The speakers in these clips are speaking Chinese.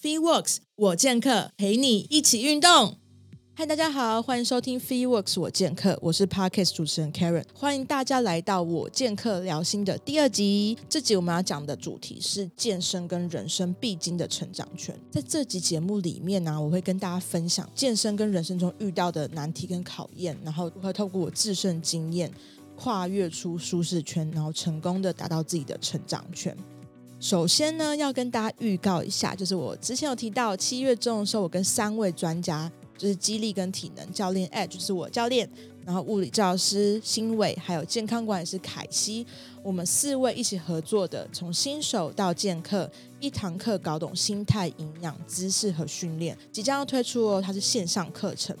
Free Works 我健客陪你一起运动。嗨，大家好，欢迎收听 Free Works 我健客，我是 Podcast 主持人 Karen，欢迎大家来到我健客聊心的第二集。这集我们要讲的主题是健身跟人生必经的成长圈。在这集节目里面呢，我会跟大家分享健身跟人生中遇到的难题跟考验，然后如何透过我自身经验跨越出舒适圈，然后成功的达到自己的成长圈。首先呢，要跟大家预告一下，就是我之前有提到七月中的时候，我跟三位专家，就是肌力跟体能教练 Edge，就是我教练，然后物理教师新伟，还有健康管理师凯西，我们四位一起合作的，从新手到健客，一堂课搞懂心态、营养、姿势和训练，即将要推出哦，它是线上课程。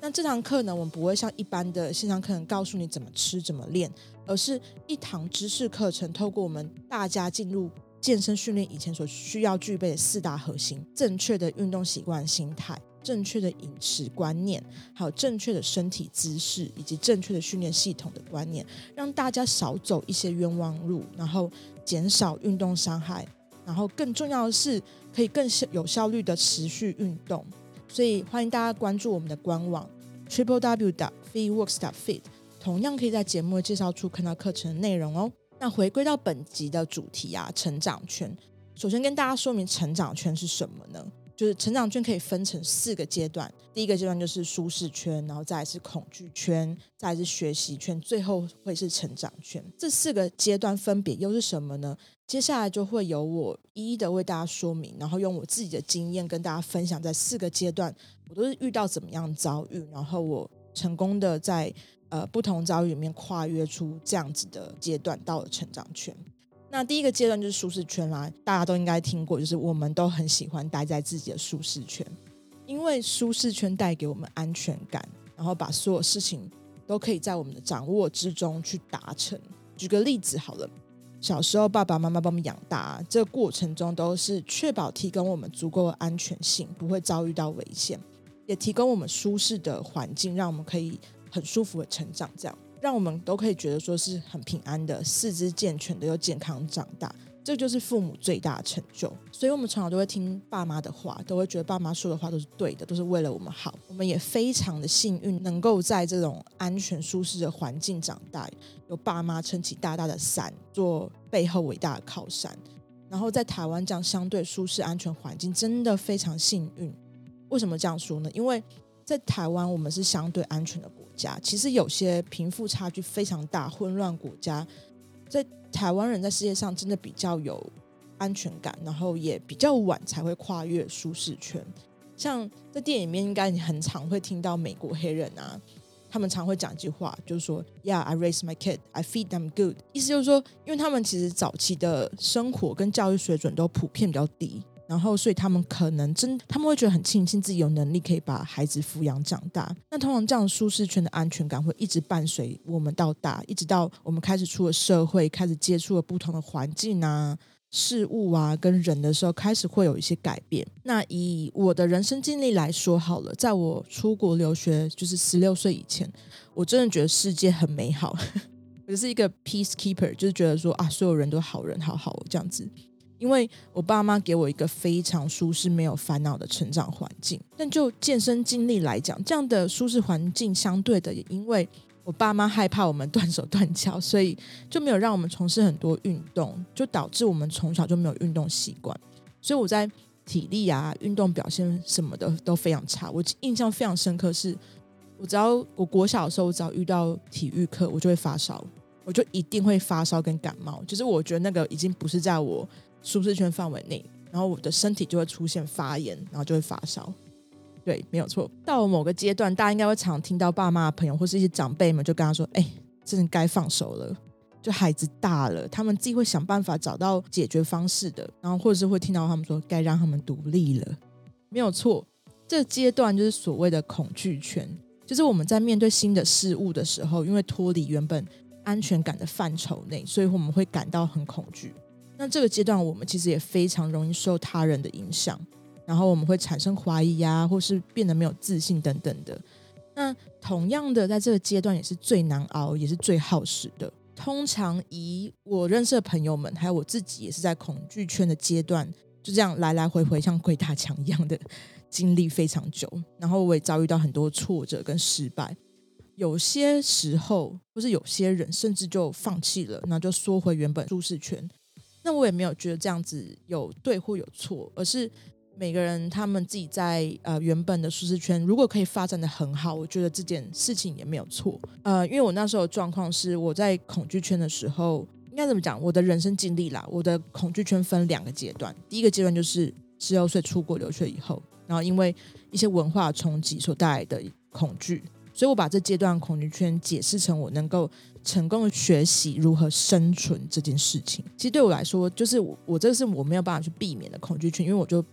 那这堂课呢，我们不会像一般的线上课程告诉你怎么吃、怎么练，而是一堂知识课程，透过我们大家进入。健身训练以前所需要具备的四大核心：正确的运动习惯、心态、正确的饮食观念，还有正确的身体姿势，以及正确的训练系统的观念，让大家少走一些冤枉路，然后减少运动伤害，然后更重要的是可以更有效率的持续运动。所以欢迎大家关注我们的官网 triple w dot feeworks dot fit，同样可以在节目的介绍处看到课程内容哦。那回归到本集的主题啊，成长圈。首先跟大家说明成长圈是什么呢？就是成长圈可以分成四个阶段，第一个阶段就是舒适圈，然后再是恐惧圈，再是学习圈，最后会是成长圈。这四个阶段分别又是什么呢？接下来就会由我一一的为大家说明，然后用我自己的经验跟大家分享，在四个阶段我都是遇到怎么样遭遇，然后我成功的在。呃，不同遭遇里面跨越出这样子的阶段，到了成长圈。那第一个阶段就是舒适圈啦，大家都应该听过，就是我们都很喜欢待在自己的舒适圈，因为舒适圈带给我们安全感，然后把所有事情都可以在我们的掌握之中去达成。举个例子好了，小时候爸爸妈妈帮我们养大，这个过程中都是确保提供我们足够的安全性，不会遭遇到危险，也提供我们舒适的环境，让我们可以。很舒服的成长，这样让我们都可以觉得说是很平安的，四肢健全的又健康长大，这就是父母最大的成就。所以，我们从小都会听爸妈的话，都会觉得爸妈说的话都是对的，都是为了我们好。我们也非常的幸运，能够在这种安全舒适的环境长大，有爸妈撑起大大的伞，做背后伟大的靠山。然后，在台湾这样相对舒适安全环境，真的非常幸运。为什么这样说呢？因为在台湾，我们是相对安全的国家。其实有些贫富差距非常大、混乱国家，在台湾人在世界上真的比较有安全感，然后也比较晚才会跨越舒适圈。像在电影里面，应该你很常会听到美国黑人啊，他们常会讲一句话，就是说：“Yeah, I raise my kid, I feed them good。”意思就是说，因为他们其实早期的生活跟教育水准都普遍比较低。然后，所以他们可能真，他们会觉得很庆幸自己有能力可以把孩子抚养长大。那通常这样舒适圈的安全感会一直伴随我们到大，一直到我们开始出了社会，开始接触了不同的环境啊、事物啊、跟人的时候，开始会有一些改变。那以我的人生经历来说好了，在我出国留学，就是十六岁以前，我真的觉得世界很美好，我是一个 peacekeeper，就是觉得说啊，所有人都好人，好好这样子。因为我爸妈给我一个非常舒适、没有烦恼的成长环境，但就健身经历来讲，这样的舒适环境相对的，也因为我爸妈害怕我们断手断脚，所以就没有让我们从事很多运动，就导致我们从小就没有运动习惯。所以我在体力啊、运动表现什么的都非常差。我印象非常深刻，是我只要我国小的时候，我只要遇到体育课，我就会发烧，我就一定会发烧跟感冒。就是我觉得那个已经不是在我。舒适圈范围内，然后我的身体就会出现发炎，然后就会发烧。对，没有错。到了某个阶段，大家应该会常听到爸妈、朋友或是一些长辈们就跟他说：“哎，真的该放手了。”就孩子大了，他们自己会想办法找到解决方式的。然后或者是会听到他们说：“该让他们独立了。”没有错，这阶段就是所谓的恐惧圈，就是我们在面对新的事物的时候，因为脱离原本安全感的范畴内，所以我们会感到很恐惧。那这个阶段，我们其实也非常容易受他人的影响，然后我们会产生怀疑呀，或是变得没有自信等等的。那同样的，在这个阶段也是最难熬，也是最耗时的。通常以我认识的朋友们，还有我自己，也是在恐惧圈的阶段就这样来来回回像鬼打墙一样的 经历非常久，然后我也遭遇到很多挫折跟失败。有些时候，或是有些人甚至就放弃了，然后就缩回原本舒适圈。那我也没有觉得这样子有对或有错，而是每个人他们自己在呃原本的舒适圈，如果可以发展的很好，我觉得这件事情也没有错。呃，因为我那时候的状况是我在恐惧圈的时候，应该怎么讲？我的人生经历啦，我的恐惧圈分两个阶段。第一个阶段就是十六岁出国留学以后，然后因为一些文化冲击所带来的恐惧。所以，我把这阶段恐惧圈解释成我能够成功的学习如何生存这件事情。其实对我来说，就是我我这是我没有办法去避免的恐惧圈，因为我就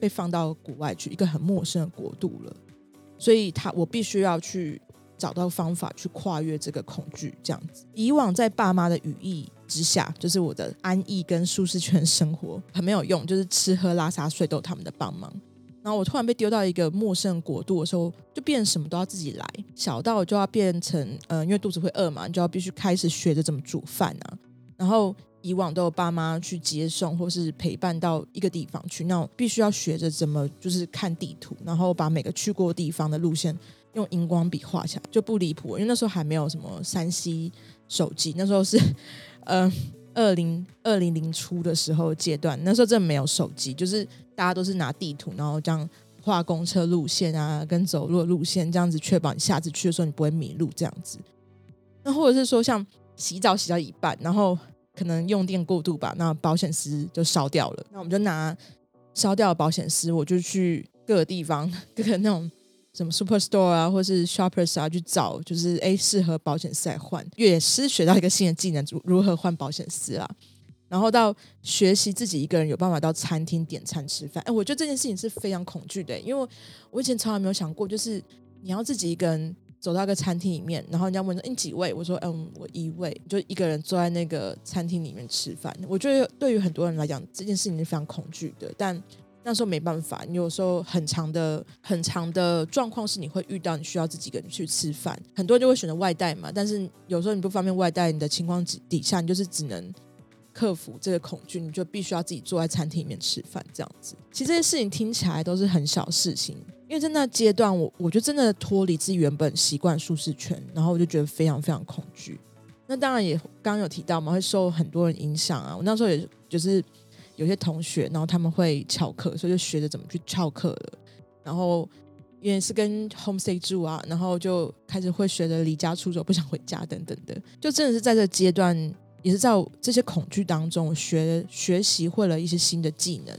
被放到国外去一个很陌生的国度了。所以，他我必须要去找到方法去跨越这个恐惧。这样子，以往在爸妈的羽翼之下，就是我的安逸跟舒适圈生活很没有用，就是吃喝拉撒睡都有他们的帮忙。然后我突然被丢到一个陌生国度的时候，就变什么都要自己来，小到就要变成，呃，因为肚子会饿嘛，你就要必须开始学着怎么煮饭啊。然后以往都有爸妈去接送或是陪伴到一个地方去，那我必须要学着怎么就是看地图，然后把每个去过地方的路线用荧光笔画下来，就不离谱。因为那时候还没有什么三 C 手机，那时候是，嗯。二零二零零初的时候阶段，那时候真的没有手机，就是大家都是拿地图，然后这样画公车路线啊，跟走路的路线，这样子确保你下次去的时候你不会迷路。这样子，那或者是说像洗澡洗到一半，然后可能用电过度吧，那保险丝就烧掉了，那我们就拿烧掉的保险丝，我就去各个地方，各个那种。什么 Superstore 啊，或是 Shoppers 啊，去找就是哎适合保险丝来换，也是学到一个新的技能，如如何换保险丝啊。然后到学习自己一个人有办法到餐厅点餐吃饭。哎，我觉得这件事情是非常恐惧的，因为我以前从来没有想过，就是你要自己一个人走到一个餐厅里面，然后人家问说你几位，我说嗯我一位，就一个人坐在那个餐厅里面吃饭。我觉得对于很多人来讲，这件事情是非常恐惧的，但。那时候没办法，你有时候很长的、很长的状况是你会遇到，你需要自己一个人去吃饭。很多人就会选择外带嘛，但是有时候你不方便外带，你的情况底下，你就是只能克服这个恐惧，你就必须要自己坐在餐厅里面吃饭这样子。其实这些事情听起来都是很小事情，因为在那阶段，我我就真的脱离自己原本习惯舒适圈，然后我就觉得非常非常恐惧。那当然也刚刚有提到嘛，会受很多人影响啊。我那时候也就是。有些同学，然后他们会翘课，所以就学着怎么去翘课了。然后也是跟 homestay 住啊，然后就开始会学着离家出走，不想回家等等的。就真的是在这阶段，也是在这些恐惧当中，学学习会了一些新的技能。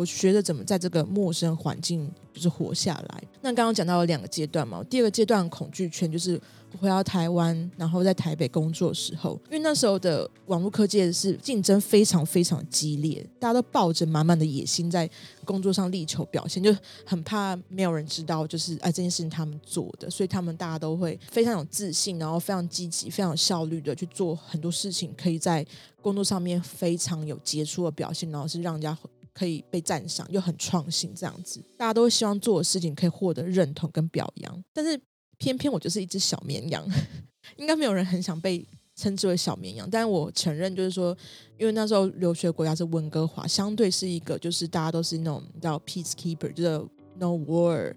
我学着怎么在这个陌生环境就是活下来。那刚刚讲到了两个阶段嘛，第二个阶段恐惧圈就是回到台湾，然后在台北工作的时候，因为那时候的网络科技是竞争非常非常激烈，大家都抱着满满的野心在工作上力求表现，就很怕没有人知道，就是哎这件事情他们做的，所以他们大家都会非常有自信，然后非常积极、非常有效率的去做很多事情，可以在工作上面非常有杰出的表现，然后是让人家。可以被赞赏又很创新，这样子，大家都希望做的事情可以获得认同跟表扬。但是偏偏我就是一只小绵羊，应该没有人很想被称之为小绵羊。但是我承认，就是说，因为那时候留学国家是温哥华，相对是一个就是大家都是那种叫 peacekeeper，就是 no war，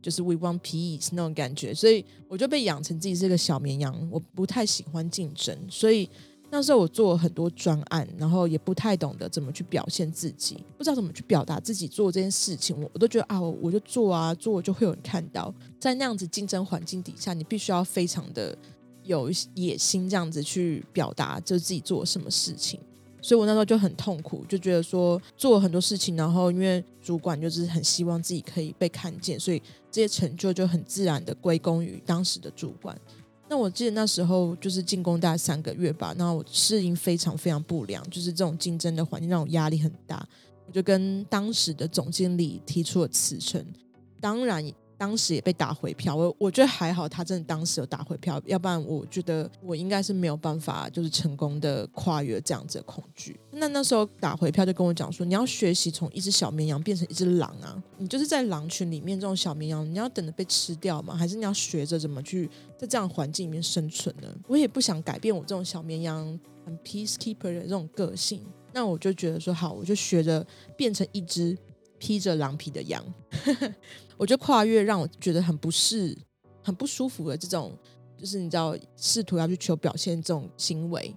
就是 we want peace 那种感觉，所以我就被养成自己是个小绵羊，我不太喜欢竞争，所以。那时候我做了很多专案，然后也不太懂得怎么去表现自己，不知道怎么去表达自己做这件事情，我我都觉得啊，我就做啊，做就会有人看到。在那样子竞争环境底下，你必须要非常的有野心，这样子去表达就自己做什么事情。所以我那时候就很痛苦，就觉得说做了很多事情，然后因为主管就是很希望自己可以被看见，所以这些成就就很自然的归功于当时的主管。那我记得那时候就是进工大三个月吧，那我适应非常非常不良，就是这种竞争的环境让我压力很大，我就跟当时的总经理提出了辞呈，当然。当时也被打回票，我我觉得还好，他真的当时有打回票，要不然我觉得我应该是没有办法，就是成功的跨越这样子的恐惧。那那时候打回票就跟我讲说，你要学习从一只小绵羊变成一只狼啊，你就是在狼群里面这种小绵羊，你要等着被吃掉吗？还是你要学着怎么去在这样环境里面生存呢？我也不想改变我这种小绵羊很 peacekeeper 的这种个性。那我就觉得说好，我就学着变成一只披着狼皮的羊，我就跨越让我觉得很不适、很不舒服的这种，就是你知道试图要去求表现这种行为，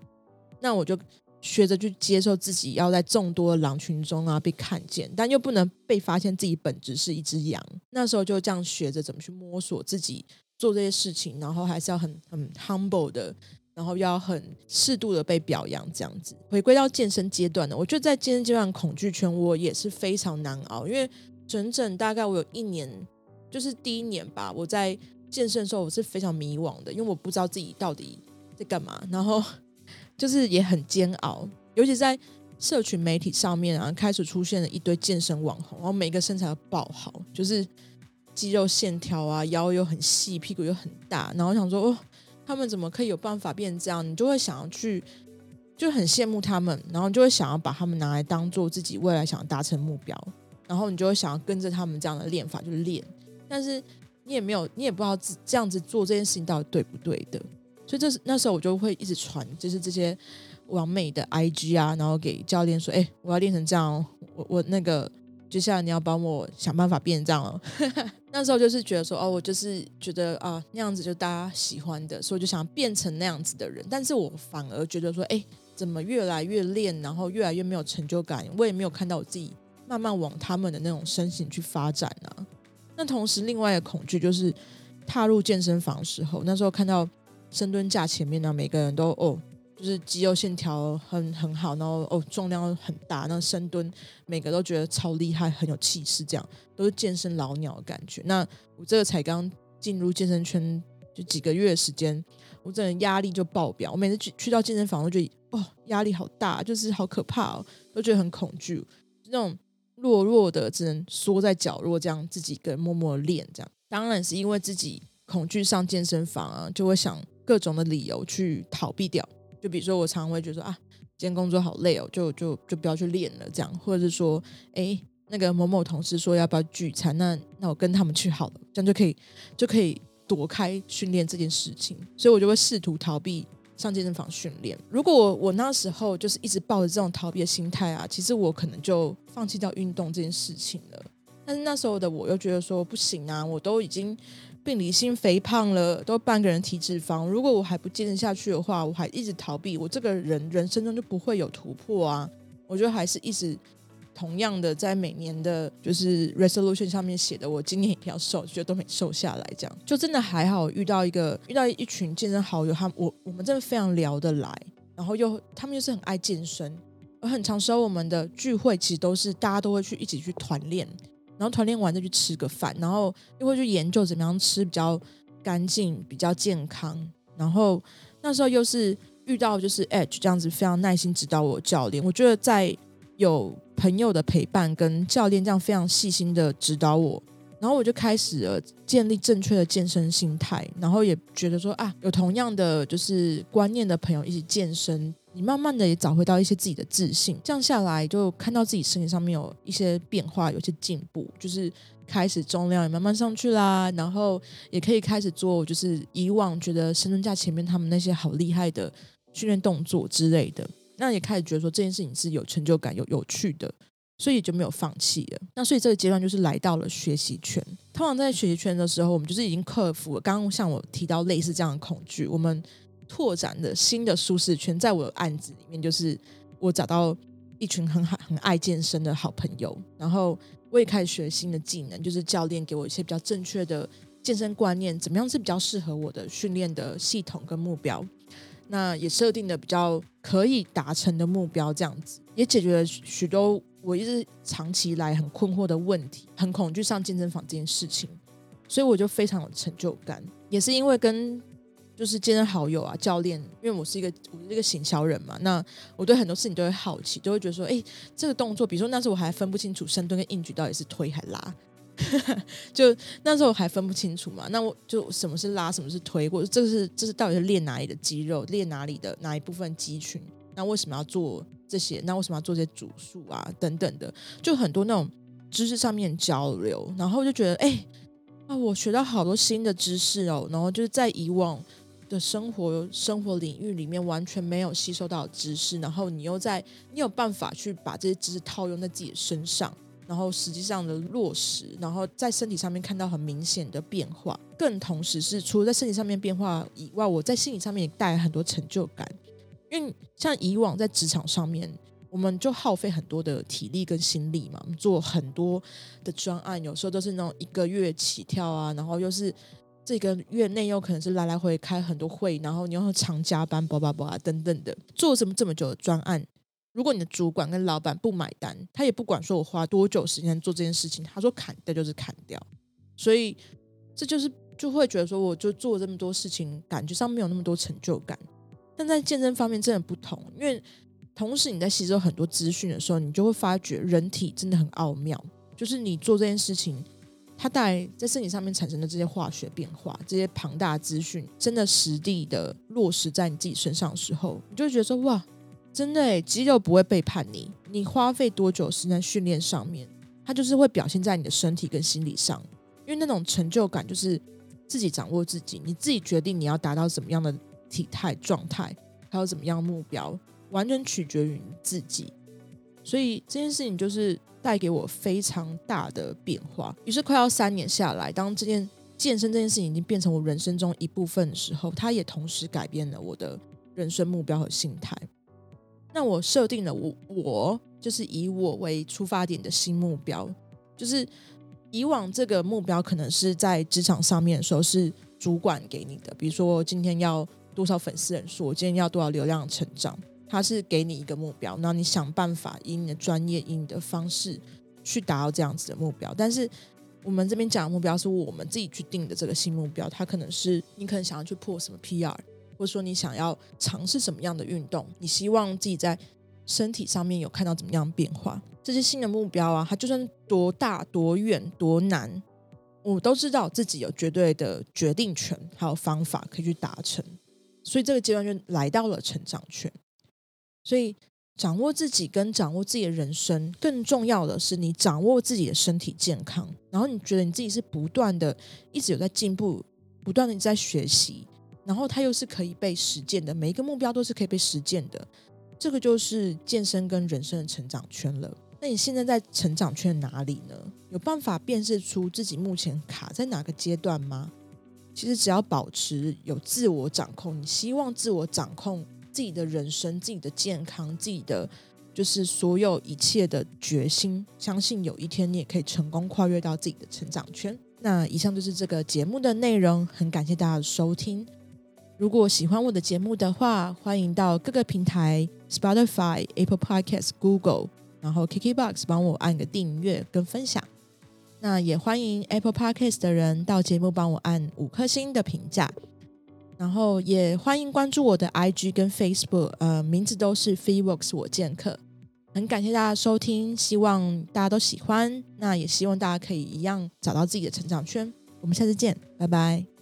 那我就学着去接受自己要在众多的狼群中啊被看见，但又不能被发现自己本质是一只羊。那时候就这样学着怎么去摸索自己做这些事情，然后还是要很很 humble 的。然后要很适度的被表扬，这样子。回归到健身阶段呢，我觉得在健身阶段恐惧圈，我也是非常难熬，因为整整大概我有一年，就是第一年吧，我在健身的时候我是非常迷惘的，因为我不知道自己到底在干嘛，然后 就是也很煎熬，尤其在社群媒体上面啊，开始出现了一堆健身网红，然后每个身材都爆好，就是肌肉线条啊，腰又很细，屁股又很大，然后想说哦。他们怎么可以有办法变这样？你就会想要去，就很羡慕他们，然后就会想要把他们拿来当做自己未来想要达成目标，然后你就会想要跟着他们这样的练法去练，但是你也没有，你也不知道这这样子做这件事情到底对不对的，所以这是那时候我就会一直传，就是这些完美的 IG 啊，然后给教练说：“哎，我要练成这样，我我那个。”接下来你要帮我想办法变这样了。那时候就是觉得说，哦，我就是觉得啊，那样子就大家喜欢的，所以就想变成那样子的人。但是我反而觉得说，哎，怎么越来越练，然后越来越没有成就感？我也没有看到我自己慢慢往他们的那种身形去发展啊。那同时，另外一个恐惧就是踏入健身房的时候，那时候看到深蹲架前面呢，每个人都哦。就是肌肉线条很很好，然后哦重量很大，那深蹲每个都觉得超厉害，很有气势，这样都是健身老鸟的感觉。那我这个才刚进入健身圈就几个月时间，我真的压力就爆表。我每次去去到健身房，都觉得哦压力好大，就是好可怕哦，都觉得很恐惧，那种弱弱的只能缩在角落，这样自己一个人默默练。这样当然是因为自己恐惧上健身房啊，就会想各种的理由去逃避掉。就比如说，我常会觉得说啊，今天工作好累哦，就就就不要去练了，这样，或者是说，哎，那个某某同事说要不要聚餐，那那我跟他们去好了，这样就可以就可以躲开训练这件事情，所以我就会试图逃避上健身房训练。如果我那时候就是一直抱着这种逃避的心态啊，其实我可能就放弃掉运动这件事情了。但是那时候的我又觉得说不行啊，我都已经。病理性肥胖了，都半个人体脂肪。如果我还不坚持下去的话，我还一直逃避，我这个人人生中就不会有突破啊！我觉得还是一直同样的，在每年的就是 resolution 上面写的，我今年要瘦，觉得都没瘦下来，这样就真的还好。遇到一个遇到一群健身好友，他我我们真的非常聊得来，然后又他们又是很爱健身，而很长时候我们的聚会其实都是大家都会去一起去团练。然后团练完再去吃个饭，然后又会去研究怎么样吃比较干净、比较健康。然后那时候又是遇到就是 Edge 这样子非常耐心指导我教练，我觉得在有朋友的陪伴跟教练这样非常细心的指导我，然后我就开始了建立正确的健身心态，然后也觉得说啊，有同样的就是观念的朋友一起健身。你慢慢的也找回到一些自己的自信，这样下来就看到自己身体上面有一些变化，有些进步，就是开始重量也慢慢上去啦，然后也可以开始做，就是以往觉得深蹲架前面他们那些好厉害的训练动作之类的，那也开始觉得说这件事情是有成就感、有有趣的，所以就没有放弃了。那所以这个阶段就是来到了学习圈。通常在学习圈的时候，我们就是已经克服了刚刚像我提到类似这样的恐惧，我们。拓展的新的舒适圈，在我的案子里面，就是我找到一群很好、很爱健身的好朋友，然后我也开始学新的技能，就是教练给我一些比较正确的健身观念，怎么样是比较适合我的训练的系统跟目标，那也设定的比较可以达成的目标，这样子也解决了许多我一直长期来很困惑的问题，很恐惧上健身房这件事情，所以我就非常有成就感，也是因为跟。就是健身好友啊，教练，因为我是一个我是一个行销人嘛，那我对很多事情都会好奇，都会觉得说，哎，这个动作，比如说那时候我还分不清楚深蹲跟硬举到底是推还拉，就那时候我还分不清楚嘛，那我就什么是拉，什么是推，或者这是这是到底是练哪里的肌肉，练哪里的哪一部分肌群，那为什么要做这些？那为什么要做这些组数啊？等等的，就很多那种知识上面交流，然后就觉得，哎，啊，我学到好多新的知识哦，然后就是在以往。的生活生活领域里面完全没有吸收到知识，然后你又在你有办法去把这些知识套用在自己的身上，然后实际上的落实，然后在身体上面看到很明显的变化，更同时是除了在身体上面变化以外，我在心理上面也带来很多成就感，因为像以往在职场上面。我们就耗费很多的体力跟心力嘛，做很多的专案，有时候都是那种一个月起跳啊，然后又是这个月内又可能是来来回开很多会，然后你又常加班，叭叭叭等等的，做什么这么久的专案？如果你的主管跟老板不买单，他也不管说我花多久时间做这件事情，他说砍掉就是砍掉，所以这就是就会觉得说，我就做这么多事情，感觉上没有那么多成就感。但在健身方面真的不同，因为。同时，你在吸收很多资讯的时候，你就会发觉人体真的很奥妙。就是你做这件事情，它带在身体上面产生的这些化学变化，这些庞大资讯，真的实地的落实在你自己身上的时候，你就会觉得说：哇，真的，肌肉不会背叛你。你花费多久时间训练上面，它就是会表现在你的身体跟心理上。因为那种成就感，就是自己掌握自己，你自己决定你要达到怎么样的体态状态，还有怎么样目标。完全取决于你自己，所以这件事情就是带给我非常大的变化。于是快要三年下来，当这件健身这件事情已经变成我人生中一部分的时候，它也同时改变了我的人生目标和心态。那我设定了我我就是以我为出发点的新目标，就是以往这个目标可能是在职场上面的时候是主管给你的，比如说今天要多少粉丝人数，我今天要多少流量成长。他是给你一个目标，然后你想办法以你的专业、以你的方式去达到这样子的目标。但是我们这边讲的目标是我们自己去定的这个新目标，它可能是你可能想要去破什么 PR，或者说你想要尝试什么样的运动，你希望自己在身体上面有看到怎么样变化。这些新的目标啊，它就算多大、多远、多难，我都知道自己有绝对的决定权，还有方法可以去达成。所以这个阶段就来到了成长圈。所以，掌握自己跟掌握自己的人生，更重要的是你掌握自己的身体健康。然后你觉得你自己是不断的，一直有在进步，不断的在学习。然后它又是可以被实践的，每一个目标都是可以被实践的。这个就是健身跟人生的成长圈了。那你现在在成长圈哪里呢？有办法辨识出自己目前卡在哪个阶段吗？其实只要保持有自我掌控，你希望自我掌控。自己的人生、自己的健康、自己的就是所有一切的决心，相信有一天你也可以成功跨越到自己的成长圈。那以上就是这个节目的内容，很感谢大家的收听。如果喜欢我的节目的话，欢迎到各个平台，Spotify、Apple Podcasts、Google，然后 KKBox 帮我按个订阅跟分享。那也欢迎 Apple Podcasts 的人到节目帮我按五颗星的评价。然后也欢迎关注我的 IG 跟 Facebook，呃，名字都是 FreeWorks 我剑客。很感谢大家收听，希望大家都喜欢。那也希望大家可以一样找到自己的成长圈。我们下次见，拜拜。